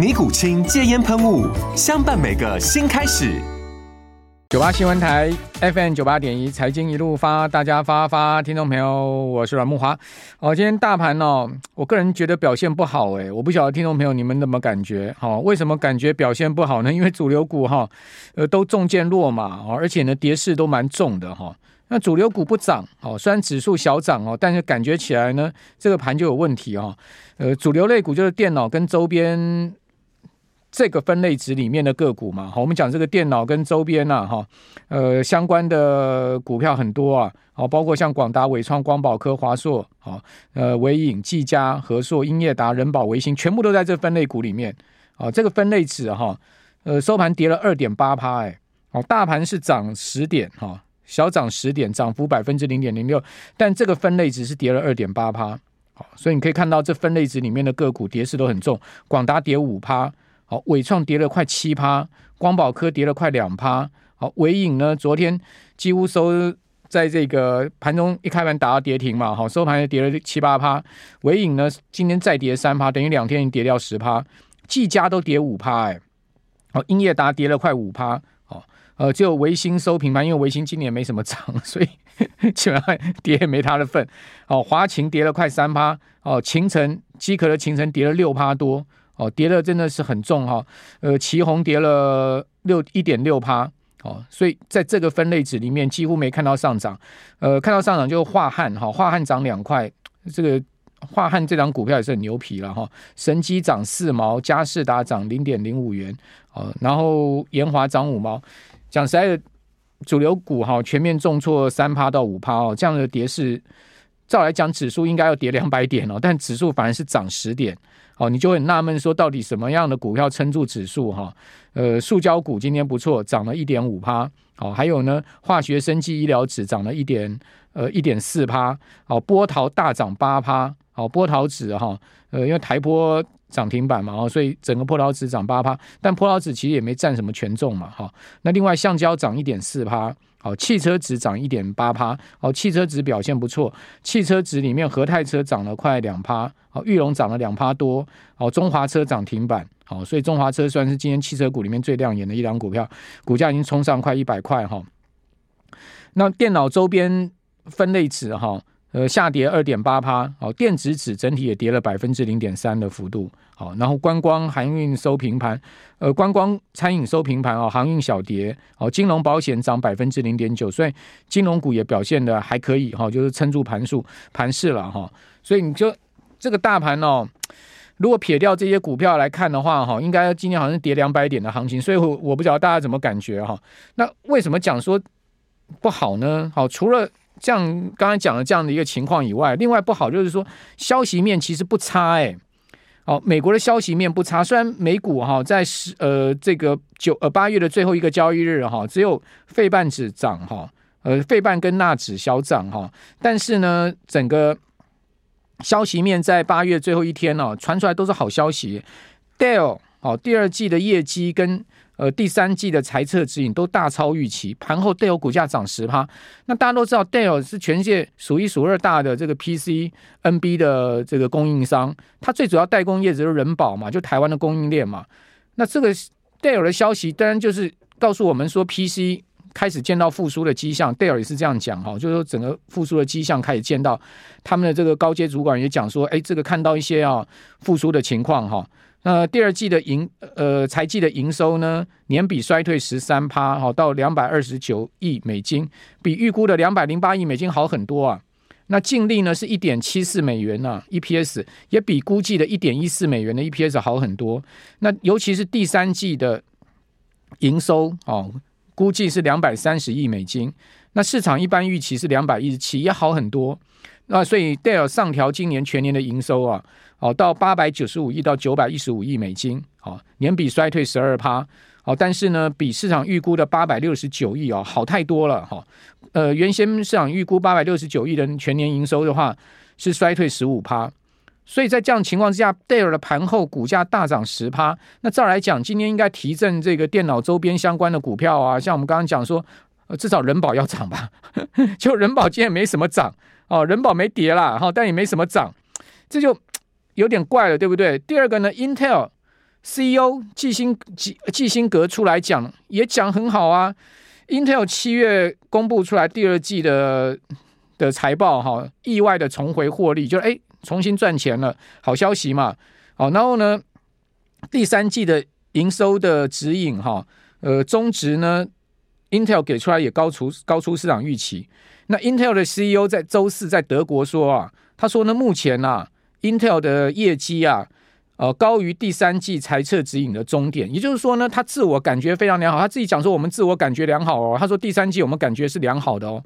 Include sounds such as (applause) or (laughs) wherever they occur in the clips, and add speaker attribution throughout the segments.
Speaker 1: 尼古清戒烟喷雾，相伴每个新开始。
Speaker 2: 九八新闻台 FM 九八点一，财经一路发，大家发发，听众朋友，我是阮木华。哦，今天大盘哦，我个人觉得表现不好诶，我不晓得听众朋友你们怎么感觉？好、为什么感觉表现不好呢？因为主流股哈，呃，都中箭落马哦，而且呢，跌势都蛮重的哈、那主流股不涨哦，虽然指数小涨哦，但是感觉起来呢，这个盘就有问题哦。呃，主流类股就是电脑跟周边。这个分类值里面的个股嘛，好，我们讲这个电脑跟周边呐，哈，呃，相关的股票很多啊，好，包括像广达、伟创、光宝科、华硕，好，呃，纬颖、技嘉、和硕、英业达、仁宝、微星，全部都在这分类股里面，啊，这个分类值哈，呃，收盘跌了二点八趴，哎，哦，大盘是涨十点，哈，小涨十点，涨幅百分之零点零六，但这个分类值是跌了二点八趴，好，所以你可以看到这分类值里面的个股跌势都很重，广达跌五趴。好，纬创跌了快七趴，光宝科跌了快两趴。好，纬颖呢，昨天几乎收在这个盘中一开盘打到跌停嘛，好，收盘也跌了七八趴。纬颖呢，今天再跌三趴，等于两天已经跌掉十趴。技嘉都跌五趴，哎，好，英业达跌了快五趴。好，呃，只有微星收平盘，因为微星今年没什么涨，(laughs) 所以 (laughs) 基本上跌也没他的份。好，华擎跌了快三趴。哦，勤诚机壳的勤诚跌了六趴多。哦，跌的真的是很重哈、哦，呃，奇鋐跌了六一点六趴，哦，所以在这个分类指里面几乎没看到上涨，呃，看到上涨就樺汉哈，樺汉涨两块，这个樺汉这张股票也是很牛皮了哈、哦，神机涨四毛，佳世达涨零点零五元，哦，然后研华涨五毛，讲实在的，主流股哈、哦、全面重挫三趴到五趴哦，这样的跌势，照来讲指数应该要跌两百点哦，但指数反而是涨十点。哦，你就会纳闷，说到底什么样的股票撑住指数哈？呃，塑胶股今天不错，涨了一点五趴。哦，还有呢，化学、生技、医疗指涨了一点呃一点四趴。哦，波涛大涨八趴。好，波涛指哈，呃，因为台波涨停板嘛，哦，所以整个波涛指涨八趴。但波涛指其实也没占什么权重嘛，哈。那另外橡胶涨一点四趴。好，汽车指涨一点八趴。好，汽车指表现不错。汽车指里面，和泰车涨了快两趴。好，裕隆涨了两趴多。好，中华车涨停板。好，所以中华车算是今天汽车股里面最亮眼的一档股票，股价已经冲上快一百块哈。那电脑周边分类指哈。呃，下跌二点八趴，好，电子纸整体也跌了百分之零点三的幅度，好，然后观光、航运收平盘，呃，观光、餐饮收平盘哦，航运小跌，哦，金融保险涨百分之零点九，所以金融股也表现的还可以哈，就是撑住盘数盘势了哈，所以你就这个大盘哦，如果撇掉这些股票来看的话哈，应该今天好像跌两百点的行情，所以我我不知道大家怎么感觉哈，那为什么讲说不好呢？好，除了这样刚才讲的这样的一个情况以外，另外不好就是说消息面其实不差哎，哦，美国的消息面不差，虽然美股哈在十呃这个九呃八月的最后一个交易日哈，只有费半指涨哈，呃费半跟纳指小涨哈，但是呢整个消息面在八月最后一天呢传出来都是好消息，Dell 哦第二季的业绩跟。呃，第三季的财测指引都大超预期，盘后戴尔股价涨十趴。那大家都知道，戴尔是全世界数一数二大的这个 PC NB 的这个供应商，它最主要代工业者是人保嘛，就台湾的供应链嘛。那这个戴尔的消息，当然就是告诉我们说，PC 开始见到复苏的迹象。戴尔也是这样讲哈，就是说整个复苏的迹象开始见到，他们的这个高阶主管也讲说，哎，这个看到一些啊复苏的情况哈。那第二季的营呃财季的营收呢，年比衰退十三趴，好到两百二十九亿美金，比预估的两百零八亿美金好很多啊。那净利呢是一点七四美元呢、啊、，EPS 也比估计的一点一四美元的 EPS 好很多。那尤其是第三季的营收哦，估计是两百三十亿美金，那市场一般预期是两百一十七，也好很多。那所以戴尔上调今年全年的营收啊。哦，到八百九十五亿到九百一十五亿美金，哦，年比衰退十二趴，哦，但是呢，比市场预估的八百六十九亿哦，好太多了哈。呃，原先市场预估八百六十九亿的全年营收的话，是衰退十五趴，所以在这样情况之下，戴尔的盘后股价大涨十趴。那照来讲，今天应该提振这个电脑周边相关的股票啊，像我们刚刚讲说，呃，至少人保要涨吧？(laughs) 就人保今天没什么涨哦，人保没跌啦，哈，但也没什么涨，这就。有点怪了，对不对？第二个呢，Intel CEO 季辛季季辛格出来讲，也讲很好啊。Intel 七月公布出来第二季的的财报，哈，意外的重回获利，就哎重新赚钱了，好消息嘛。好，然后呢，第三季的营收的指引，哈，呃，中值呢，Intel 给出来也高出高出市场预期。那 Intel 的 CEO 在周四在德国说啊，他说呢，目前啊。Intel 的业绩啊，呃，高于第三季财测指引的终点，也就是说呢，他自我感觉非常良好。他自己讲说，我们自我感觉良好哦。他说第三季我们感觉是良好的哦。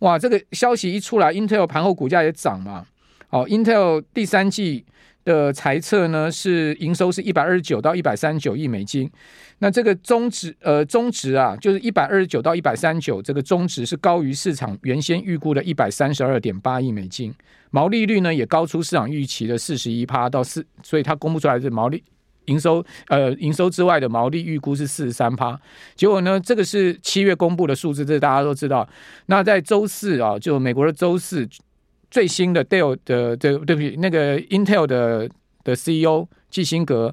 Speaker 2: 哇，这个消息一出来，Intel 盘后股价也涨嘛。哦，Intel 第三季。的财测呢是营收是一百二十九到一百三十九亿美金，那这个中值呃中值啊就是一百二十九到一百三十九，这个中值是高于市场原先预估的一百三十二点八亿美金，毛利率呢也高出市场预期的四十一趴到四，所以它公布出来的毛利营收呃营收之外的毛利预估是四十三趴，结果呢这个是七月公布的数字，这大家都知道。那在周四啊，就美国的周四。最新的 Dell 的对对不起，那个 Intel 的的 CEO 基辛格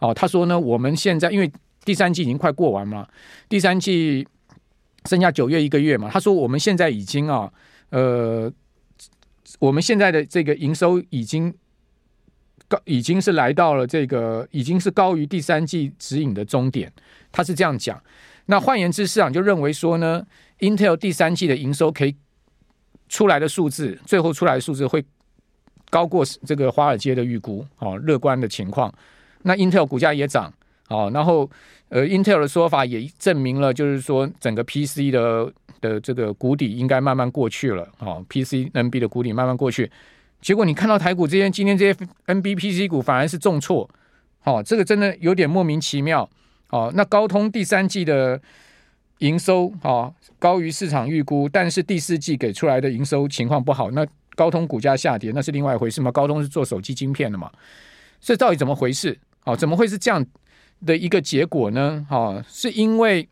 Speaker 2: 哦，他说呢，我们现在因为第三季已经快过完嘛，第三季剩下九月一个月嘛，他说我们现在已经啊，呃，我们现在的这个营收已经高，已经是来到了这个已经是高于第三季指引的终点，他是这样讲。那换言之，市场就认为说呢，Intel 第三季的营收可以。出来的数字，最后出来的数字会高过这个华尔街的预估，哦，乐观的情况。那 Intel 股价也涨，哦，然后呃，Intel 的说法也证明了，就是说整个 PC 的的这个谷底应该慢慢过去了，哦，PC NB 的谷底慢慢过去。结果你看到台股这些今天这些 NB PC 股反而是重挫，哦，这个真的有点莫名其妙，哦，那高通第三季的。营收啊、高于市场预估，但是第四季给出来的营收情况不好，那高通股价下跌，那是另外一回事嘛？高通是做手机晶片的嘛？这到底怎么回事？哦，怎么会是这样的一个结果呢？哦，是因为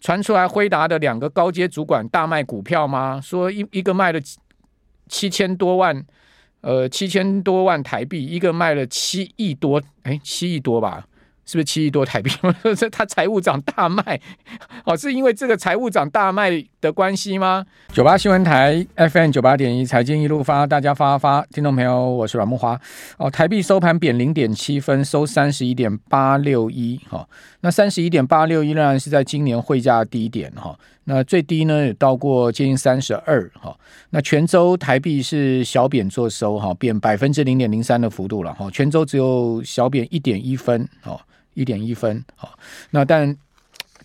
Speaker 2: 传出来辉达的两个高阶主管大卖股票吗？说一一个卖了七千多万，呃，七千多万台币，一个卖了七亿多，哎，七亿多吧？是不是七亿多台币？(laughs) 这他财务长大卖，(laughs) 哦，是因为这个财务长大卖的关系吗？九八新闻台 FM 九八点一财经一路发，大家发发，听众朋友，我是阮慕驊。哦，台币收盘贬零点七分，收三十一点八六一。哈，那三十一点八六一仍然是在今年汇价低点。哈，那最低呢也到过接近三十二。哈，那全州台币是小贬做收。哈，贬百分之零点零三的幅度了。哈，全州只有小贬一点一分。哈。一点一分，好，那但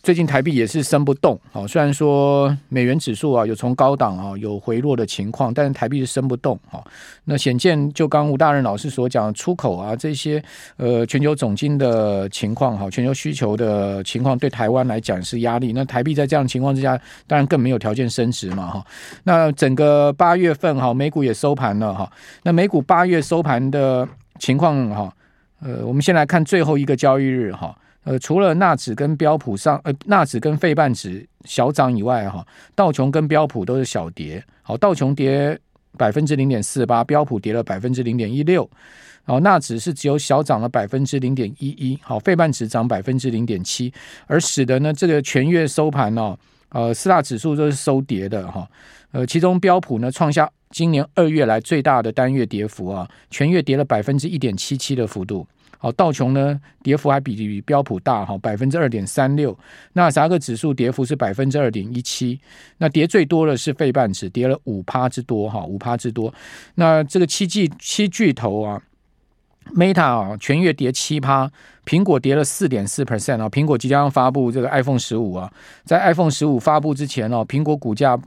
Speaker 2: 最近台币也是升不动，好，虽然说美元指数啊有从高档啊有回落的情况，但是台币是升不动，好，那显见就刚吴大任老师所讲出口啊这些呃全球总金的情况，哈，全球需求的情况对台湾来讲是压力，那台币在这样的情况之下，当然更没有条件升值嘛，哈，那整个八月份哈美股也收盘了哈，那美股八月收盘的情况哈。呃，我们先来看最后一个交易日哈，呃，除了纳指跟标普上，呃，纳指跟费半指小涨以外哈，道琼跟标普都是小跌。好，道琼跌百分之零点四八，标普跌了百分之零点一六，好，纳指是只有小涨了百分之零点一一，好，费半指涨百分之零点七，而使得呢这个全月收盘呢，呃，四大指数都是收跌的哈，呃，其中标普呢创下。今年二月来最大的单月跌幅啊，全月跌了百分之一点七七的幅度。好，道琼呢跌幅还比比标普大哈，百分之二点三六。纳斯达克指数跌幅是百分之二点一七。那跌最多的是费半指，跌了五趴之多哈，五趴之多。那这个七巨七巨头啊，Meta 啊，全月跌七趴，苹果跌了四点四 percent 啊。苹果即将发布这个 iPhone 十五啊，在 iPhone 十五发布之前哦，苹果股价。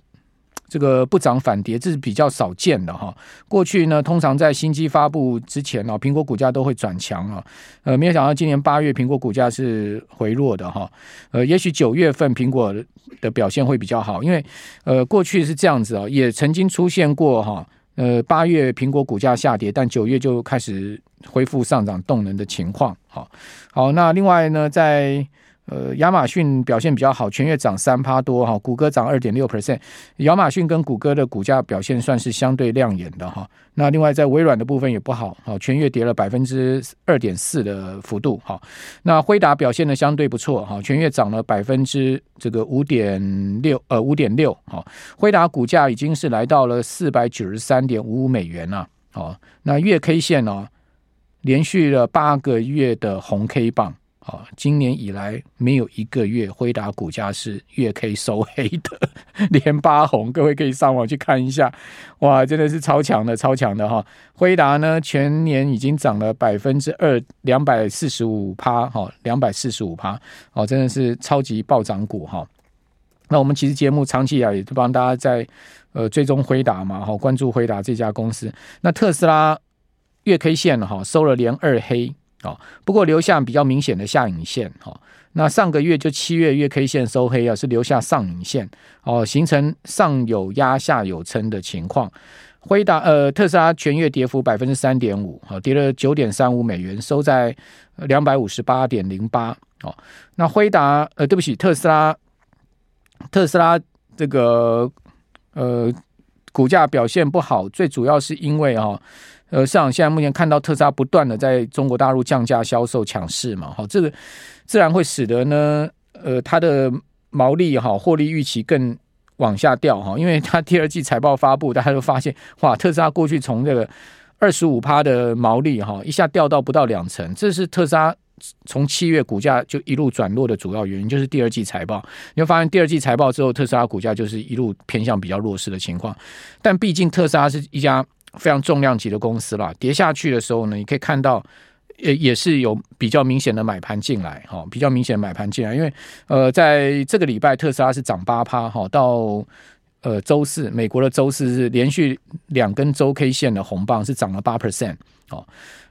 Speaker 2: 这个不涨反跌，这是比较少见的哈。过去呢，通常在新机发布之前呢，苹果股价都会转强啊。呃，没有想到今年八月苹果股价是回落的哈。呃，也许九月份苹果的表现会比较好，因为呃，过去是这样子啊，也曾经出现过哈。呃，八月苹果股价下跌，但九月就开始恢复上涨动能的情况。好，好，那另外呢，在呃，亚马逊表现比较好，全月涨三趴多哈，谷歌涨二点六 percent。亚马逊跟谷歌的股价表现算是相对亮眼的哈。那另外在微软的部分也不好，哈，全月跌了百分之二点四的幅度哈。那辉达表现的相对不错哈，全月涨了百分之这个五点六呃五点六哈。辉达股价已经是来到了四百九十三点五五美元了。好，那月 K 线呢，连续了八个月的红 K 棒。啊，今年以来没有一个月辉达股价是月 K 收黑的，连八红，各位可以上网去看一下，哇，真的是超强的，超强的哈！辉达呢，全年已经涨了百分之二，两百四十五趴，哈，两百四十五趴，哦，真的是超级暴涨股哈。那我们其实节目长期以来也是帮大家在呃追踪辉达嘛，哈，关注辉达这家公司。那特斯拉月 K 线哈收了连二黑。哦，不过留下比较明显的下影线哈。那上个月就七月月 K 线收黑啊，是留下上影线哦，形成上有压下有撑的情况。辉达呃，特斯拉全月跌幅百分之三点五，好，跌了九点三五美元，收在两百五十八点零八。哦，那辉达呃，对不起，特斯拉特斯拉这个呃股价表现不好，最主要是因为哈。呃，市场现在目前看到特斯拉不断的在中国大陆降价销售抢市嘛，哈，这个自然会使得呢，呃，它的毛利哈获利预期更往下掉哈，因为它第二季财报发布，大家都发现哇，特斯拉过去从这个二十五趴的毛利哈一下掉到不到两成，这是特斯拉从七月股价就一路转弱的主要原因，就是第二季财报，你会发现第二季财报之后，特斯拉股价就是一路偏向比较弱势的情况，但毕竟特斯拉是一家。非常重量级的公司啦，跌下去的时候呢，你可以看到，也也是有比较明显的买盘进来，哈，比较明显的买盘进来，因为呃，在这个礼拜特斯拉是涨八趴，哈，到呃周四，美国的周四是连续两根周 K 线的红棒，是涨了八。percent，哦，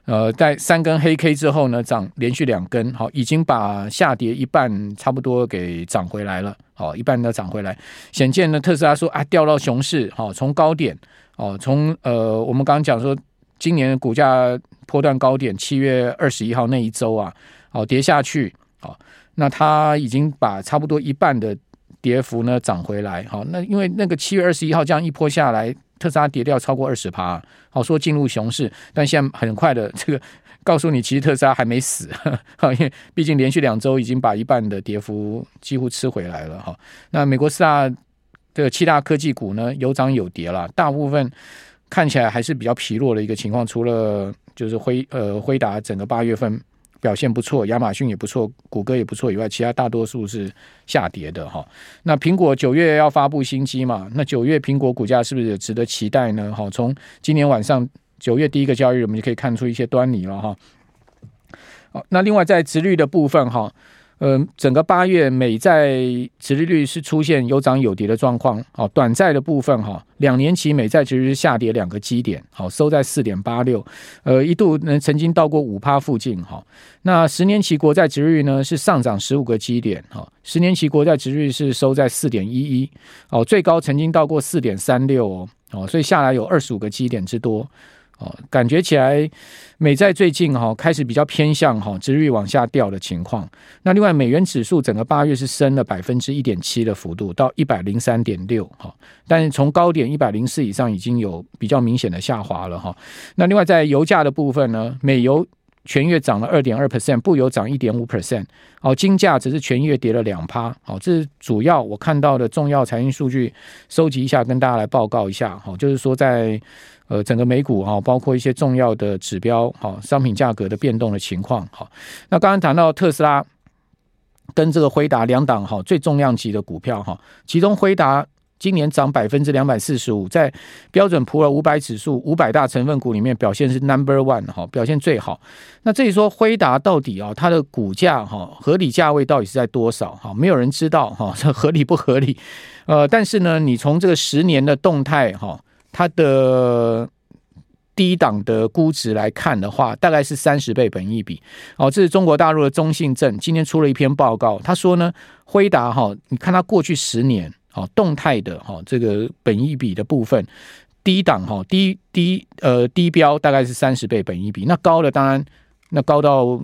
Speaker 2: 呃，在三根黑 K 之后呢，涨连续两根，好，已经把下跌一半差不多给涨回来了，好，一半都涨回来，显见呢，特斯拉说啊，掉到熊市，好，从高点。哦，从呃，我们刚刚讲说，今年股价波段高点七月二十一号那一周啊，哦跌下去，哦，那它已经把差不多一半的跌幅呢涨回来，好，那因为那个七月二十一号这样一波下来，特斯拉跌掉超过二十趴，好说进入熊市，但现在很快的 (laughs) 这个告诉你，其实特斯拉还没死，(laughs) 哈，因为毕竟连续两周已经把一半的跌幅几乎吃回来了，哈，那美国四大。这个七大科技股呢，有涨有跌了，大部分看起来还是比较疲弱的一个情况。除了就是辉呃辉达整个八月份表现不错，亚马逊也不错，谷歌也不错以外，其他大多数是下跌的哈。那苹果九月要发布新机嘛？那九月苹果股价是不是也值得期待呢？好，从今年晚上九月第一个交易日，我们就可以看出一些端倪了哈。好，那另外在直率的部分哈。呃，整个八月美债殖利率是出现有涨有跌的状况。好，短债的部分哈，两年期美债殖利率下跌两个基点，好，收在四点八六。呃，一度呢曾经到过五趴附近哈。那十年期国债殖率呢是上涨十五个基点，哈，十年期国债殖率是收在四点一一，哦，最高曾经到过四点三六哦，哦，所以下来有二十五个基点之多。哦，感觉起来美债最近哈开始比较偏向哈殖率往下掉的情况。那另外美元指数整个八月是升了百分之一点七的幅度，到一百零三点六哈。但是从高点一百零四以上已经有比较明显的下滑了哈。那另外在油价的部分呢，美油全月涨了二点二 percent，布油涨一点五 percent，哦，金价只是全月跌了两趴，好，这是主要我看到的重要财经数据，收集一下跟大家来报告一下，好，就是说在呃整个美股哈，包括一些重要的指标，好，商品价格的变动的情况，好，那刚刚谈到特斯拉跟这个辉达两档哈最重量级的股票哈，其中辉达。今年涨百分之两百四十五，在标准普尔五百指数五百大成分股里面表现是 number one 哈，表现最好。那至于说辉达到底啊，它的股价哈合理价位到底是在多少哈？没有人知道哈，这合理不合理？呃，但是呢，你从这个十年的动态哈，它的低档的估值来看的话，大概是三十倍本益比。哦，这是中国大陆的中信证今天出了一篇报告，他说呢，辉达哈，你看它过去十年。哦，动态的哈，这个本益比的部分，低档哈，低低呃低标大概是三十倍本益比，那高的当然那高到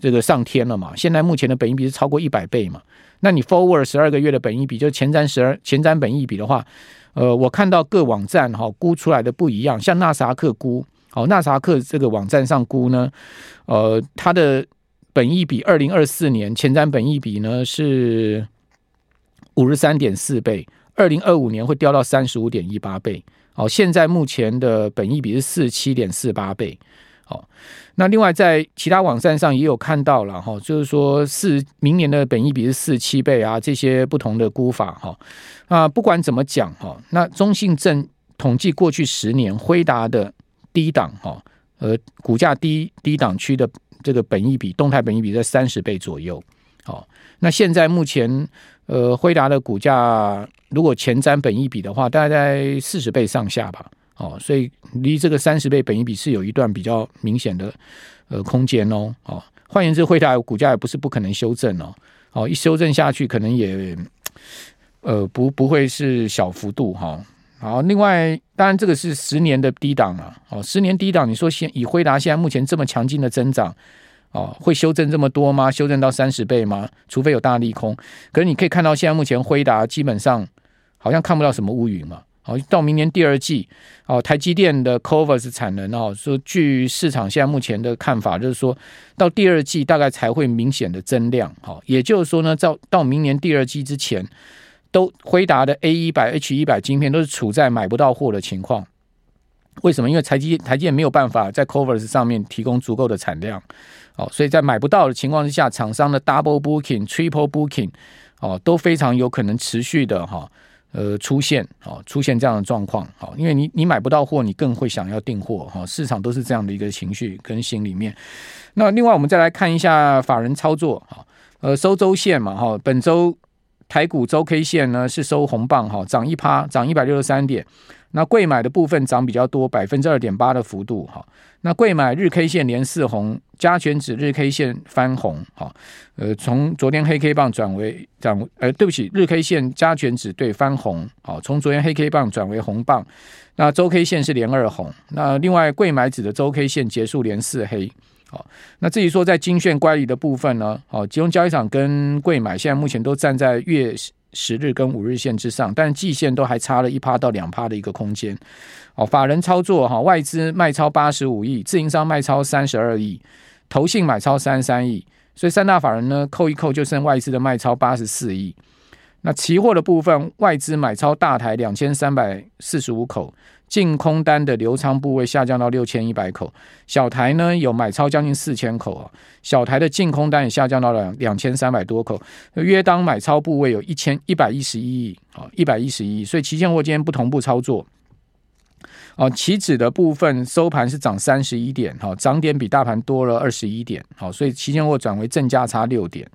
Speaker 2: 这个上天了嘛。现在目前的本益比是超过一百倍嘛。那你 forward 十二个月的本益比，就前瞻十二前瞻本益比的话，呃，我看到各网站哈估出来的不一样，像纳萨克估，哦，纳萨克这个网站上估呢，呃，它的本益比二零二四年前瞻本益比呢是。五十三点四倍，二零二五年会掉到三十五点一八倍。哦，现在目前的本益比是四十七点四八倍。哦，那另外在其他网站上也有看到了哈，就是说四明年的本益比是四十七倍啊，这些不同的估法哈。啊，不管怎么讲哈，那中信证统计过去十年辉达的低档哈，呃，股价低低档区的这个本益比动态本益比在三十倍左右。好，那现在目前。呃，辉达的股价如果前瞻本益比的话，大概四十倍上下吧。哦，所以离这个三十倍本益比是有一段比较明显的呃空间哦。哦，换言之，辉达股价也不是不可能修正哦。哦，一修正下去，可能也呃不不会是小幅度哈、哦。好，另外当然这个是十年的低档了。哦，十年低档，你说现以辉达现在目前这么强劲的增长。哦，会修正这么多吗？修正到三十倍吗？除非有大利空。可是你可以看到，现在目前辉达基本上好像看不到什么乌云嘛。好，到明年第二季，哦，台积电的 Covers 产能哦，说据市场现在目前的看法，就是说到第二季大概才会明显的增量。好，也就是说呢，到到明年第二季之前，都辉达的 A 一百、H 一百晶片都是处在买不到货的情况。为什么？因为台积台积电没有办法在 Covers 上面提供足够的产量。哦，所以在买不到的情况之下，厂商的 double booking、triple booking，哦，都非常有可能持续的哈，呃，出现哦，出现这样的状况。好，因为你你买不到货，你更会想要订货哈，市场都是这样的一个情绪跟心里面。那另外，我们再来看一下法人操作哈，呃，收周线嘛哈，本周台股周 K 线呢是收红棒哈，涨一趴，涨一百六十三点。那贵买的部分涨比较多，百分之二点八的幅度哈。那贵买日 K 线连四红，加权指日 K 线翻红哈。呃，从昨天黑 K 棒转为涨，呃，对不起，日 K 线加权指对翻红，好，从昨天黑 K 棒转为红棒。那周 K 线是连二红。那另外贵买指的周 K 线结束连四黑。好，那至于说在精选乖离的部分呢，好，集中交易场跟贵买现在目前都站在月。十日跟五日线之上，但季线都还差了一趴到两趴的一个空间。哦，法人操作哈，外资卖超八十五亿，自营商卖超三十二亿，投信买超三十三亿，所以三大法人呢扣一扣就剩外资的卖超八十四亿。那期货的部分，外资买超大台两千三百四十五口。净空单的留仓部位下降到六千一百口，小台呢有买超将近四千口啊，小台的净空单也下降到了两千三百多口，约当买超部位有一千一百一十一亿啊，一百一十一亿，所以期现货今天不同步操作，哦，期指的部分收盘是涨三十一点，哈，涨点比大盘多了二十一点，好，所以期现货转为正价差六点，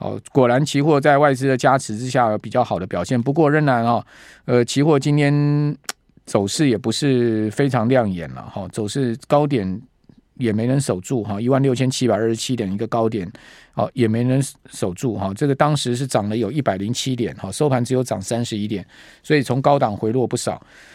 Speaker 2: 哦，果然期货在外资的加持之下有比较好的表现，不过仍然啊，呃，期货今天。走势也不是非常亮眼了哈，走势高点也没能守住哈，一万六千七百二十七点一个高点，好也没能守住哈，这个当时是涨了有一百零七点哈，收盘只有涨三十一点，所以从高档回落不少。